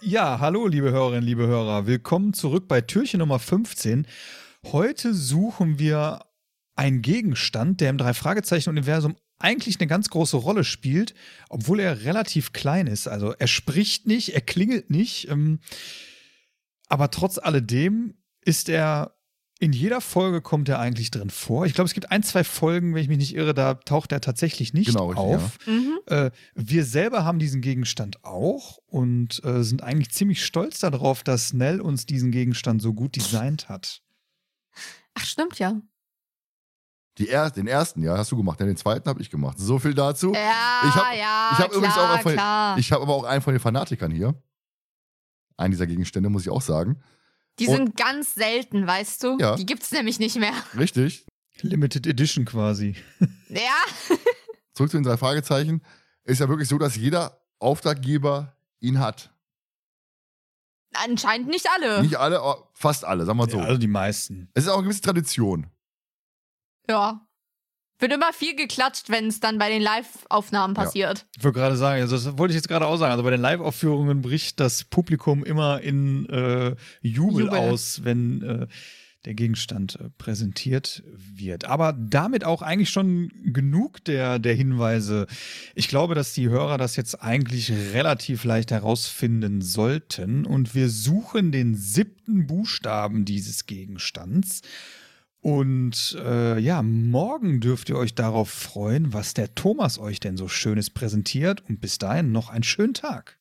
Ja, hallo, liebe Hörerinnen, liebe Hörer. Willkommen zurück bei Türchen Nummer 15. Heute suchen wir einen Gegenstand, der im Drei-Fragezeichen-Universum eigentlich eine ganz große Rolle spielt, obwohl er relativ klein ist. Also er spricht nicht, er klingelt nicht, ähm, aber trotz alledem ist er in jeder Folge kommt er eigentlich drin vor. Ich glaube, es gibt ein, zwei Folgen, wenn ich mich nicht irre, da taucht er tatsächlich nicht Genau, richtig, auf. Mhm. Äh, wir selber haben diesen Gegenstand auch und äh, sind eigentlich ziemlich stolz darauf, dass Nell uns diesen Gegenstand so gut designt hat. Ach, stimmt ja. Die er den ersten, ja, hast du gemacht. Ja, den zweiten habe ich gemacht. So viel dazu. Ja, Ich hab- ja. ich hab übrigens auch von-. Ich habe aber auch einen von den Fanatikern hier. Einen dieser Gegenstände, muss ich auch sagen. Die und- sind ganz selten, weißt du? Ja. Die gibt's nämlich nicht mehr. Richtig. Limited Edition quasi. Ja. Zurück zu den drei Fragezeichen. Ist ja wirklich so, dass jeder Auftraggeber ihn hat. Anscheinend nicht alle. Nicht alle, aber fast alle, sagen wir mal so. Ja, also die meisten. Es ist auch eine gewisse Tradition. Ja. Wird immer viel geklatscht, wenn es dann bei den Live-Aufnahmen Ja. passiert. Ich wollte gerade sagen, also das wollte ich jetzt gerade auch sagen. Also bei den Live-Aufführungen bricht das Publikum immer in äh, Jubel, Jubel. aus, wenn äh, der Gegenstand äh, präsentiert wird. Aber damit auch eigentlich schon genug der, der Hinweise. Ich glaube, dass die Hörer das jetzt eigentlich relativ leicht herausfinden sollten. Und wir suchen den siebten Buchstaben dieses Gegenstands. Und äh, ja, morgen dürft ihr euch darauf freuen, was der Thomas euch denn so Schönes präsentiert. Und bis dahin noch einen schönen Tag.